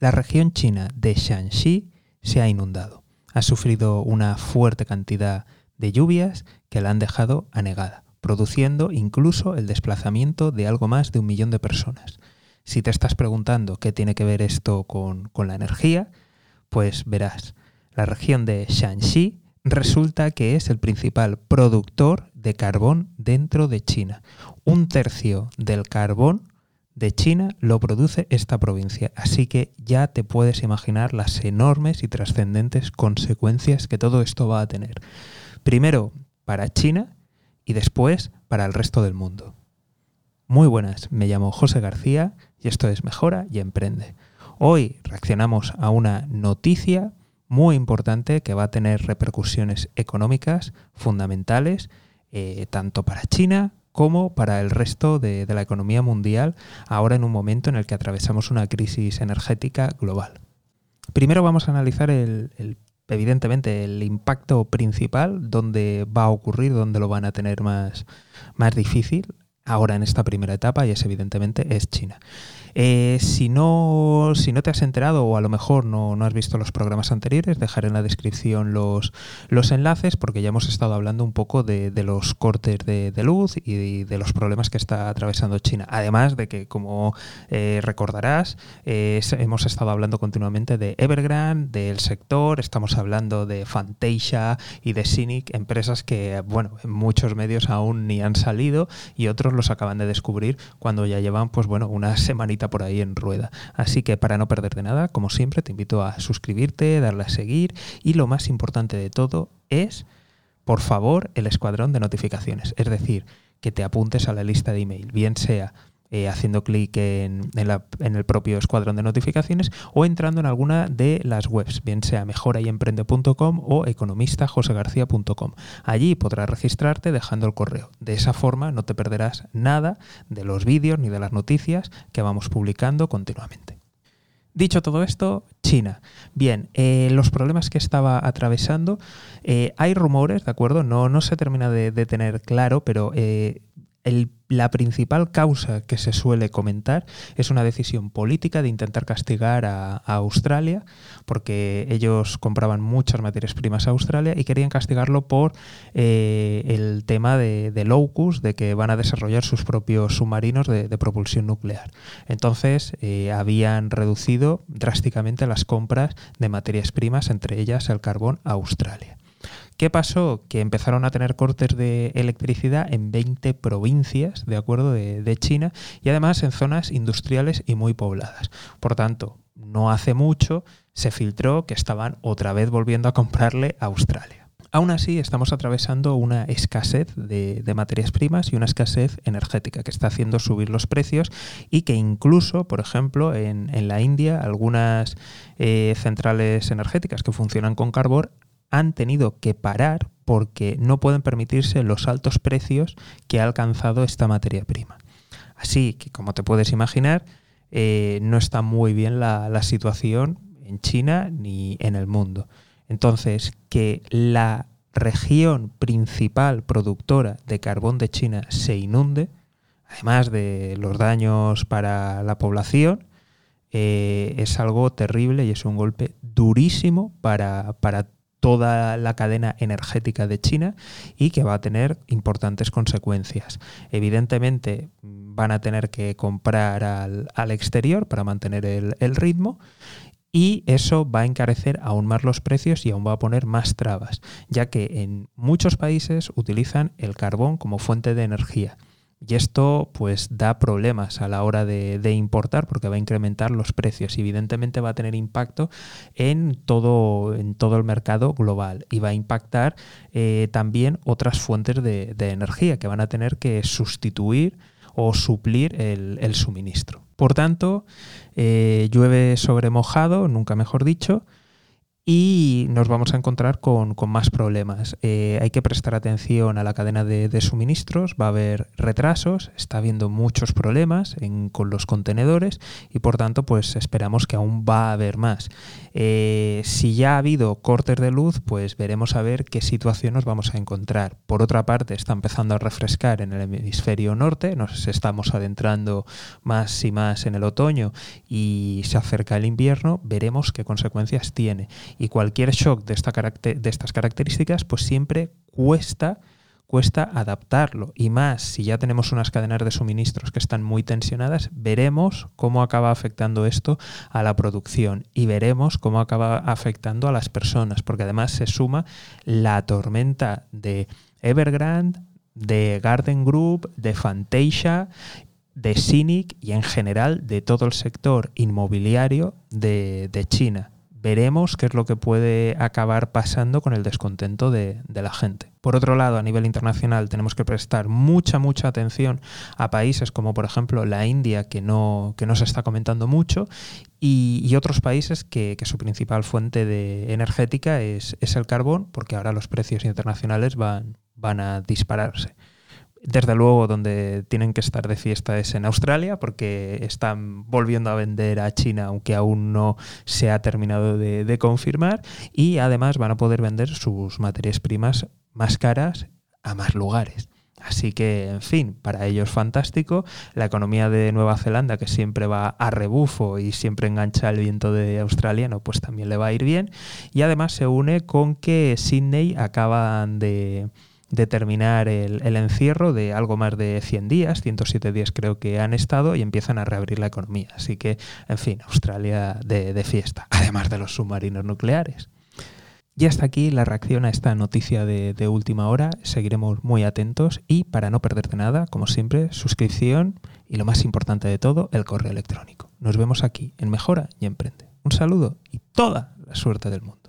La región china de Shanxi se ha inundado. Ha sufrido una fuerte cantidad de lluvias que la han dejado anegada, produciendo incluso el desplazamiento de algo más de un millón de personas. Si te estás preguntando qué tiene que ver esto con, con la energía, pues verás, la región de Shanxi resulta que es el principal productor de carbón dentro de China. Un tercio del carbón de China lo produce esta provincia, así que ya te puedes imaginar las enormes y trascendentes consecuencias que todo esto va a tener. Primero para China y después para el resto del mundo. Muy buenas, me llamo José García y esto es Mejora y Emprende. Hoy reaccionamos a una noticia muy importante que va a tener repercusiones económicas fundamentales eh, tanto para China como para el resto de, la economía mundial, ahora en un momento en el que atravesamos una crisis energética global. Primero vamos a analizar evidentemente el impacto principal, dónde va a ocurrir, dónde lo van a tener más, más difícil ahora en esta primera etapa y es evidentemente es China. Eh, si, no, si no te has enterado o a lo mejor no, has visto los programas anteriores, dejaré en la descripción los, los enlaces porque ya hemos estado hablando un poco de, los cortes de, luz y de, los problemas que está atravesando China. Además de que, como eh, recordarás, hemos estado hablando continuamente de Evergrande, del sector, estamos hablando de Fantasia y de Cynic, empresas que, bueno, en muchos medios aún ni han salido y otros los acaban de descubrir cuando ya llevan, pues bueno, una semanita por ahí en rueda. Así que para no perderte nada, como siempre, te invito a suscribirte, darle a seguir y lo más importante de todo es, por favor, el escuadrón de notificaciones. Es decir, que te apuntes a la lista de email, bien sea eh, haciendo clic en, el propio escuadrón de notificaciones o entrando en alguna de las webs, bien sea mejorayemprende.com o economistajosegarcía.com. Allí podrás registrarte dejando el correo. De esa forma no te perderás nada de los vídeos ni de las noticias que vamos publicando continuamente. Dicho todo esto, China. Bien, eh, los problemas que estaba atravesando, eh, hay rumores, ¿de acuerdo? No, no se termina de, tener claro, pero la principal causa que se suele comentar es una decisión política de intentar castigar a, Australia, porque ellos compraban muchas materias primas a Australia y querían castigarlo por eh, el tema de, de Locus, de que van a desarrollar sus propios submarinos de, propulsión nuclear. Entonces eh, habían reducido drásticamente las compras de materias primas, entre ellas el carbón, a Australia. ¿Qué pasó? Que empezaron a tener cortes de electricidad en 20 provincias, de acuerdo, de, China, y además en zonas industriales y muy pobladas. Por tanto, no hace mucho se filtró que estaban otra vez volviendo a comprarle a Australia. Aún así, estamos atravesando una escasez de, materias primas y una escasez energética que está haciendo subir los precios y que incluso, por ejemplo, en, la India, algunas eh, centrales energéticas que funcionan con carbón han tenido que parar porque no pueden permitirse los altos precios que ha alcanzado esta materia prima. Así que, como te puedes imaginar, eh, no está muy bien la, situación en China ni en el mundo. Entonces, que la región principal productora de carbón de China se inunde, además de los daños para la población, eh, es algo terrible y es un golpe durísimo para, para toda la cadena energética de China y que va a tener importantes consecuencias. Evidentemente van a tener que comprar al, exterior para mantener el, el ritmo y eso va a encarecer aún más los precios y aún va a poner más trabas, ya que en muchos países utilizan el carbón como fuente de energía. Y esto pues da problemas a la hora de, importar porque va a incrementar los precios y evidentemente va a tener impacto en todo, en todo el mercado global y va a impactar eh, también otras fuentes de, energía que van a tener que sustituir o suplir el, suministro. Por tanto, eh, llueve sobre mojado, nunca mejor dicho, y nos vamos a encontrar con, más problemas. Eh, hay que prestar atención a la cadena de, suministros, va a haber retrasos, está habiendo muchos problemas con los contenedores y por tanto pues esperamos que aún va a haber más. Eh, si ya ha habido cortes de luz, pues veremos a ver qué situación nos vamos a encontrar. Por otra parte, está empezando a refrescar en el hemisferio norte, nos estamos adentrando más y más en el otoño y se acerca el invierno, veremos qué consecuencias tiene y cualquier shock de, esta de estas características pues siempre cuesta cuesta adaptarlo. Y más si ya tenemos unas cadenas de suministros que están muy tensionadas, veremos cómo acaba afectando esto a la producción y veremos cómo acaba afectando a las personas, porque además se suma la tormenta de Evergrande, de Garden Group, de Fantasia de Cynic y en general de todo el sector inmobiliario de, de China veremos qué es lo que puede acabar pasando con el descontento de, la gente. Por otro lado, a nivel internacional tenemos que prestar mucha, mucha atención a países como por ejemplo la India, que no, que no se está comentando mucho, y, otros países que, su principal fuente de energética es, es, el carbón, porque ahora los precios internacionales van, van a dispararse. Desde luego, donde tienen que estar de fiesta es en Australia, porque están volviendo a vender a China, aunque aún no se ha terminado de, confirmar, y además van a poder vender sus materias primas más caras a más lugares. Así que, en fin, para ellos fantástico. La economía de Nueva Zelanda, que siempre va a rebufo y siempre engancha el viento de australiano, pues también le va a ir bien. Y además se une con que Sydney acaban de determinar el, encierro de algo más de 100 días, 107 días creo que han estado y empiezan a reabrir la economía. Así que, en fin, Australia de, fiesta, además de los submarinos nucleares. Y hasta aquí la reacción a esta noticia de, de, última hora. Seguiremos muy atentos y para no perderte nada, como siempre, suscripción y lo más importante de todo, el correo electrónico. Nos vemos aquí en Mejora y Emprende. Un saludo y toda la suerte del mundo.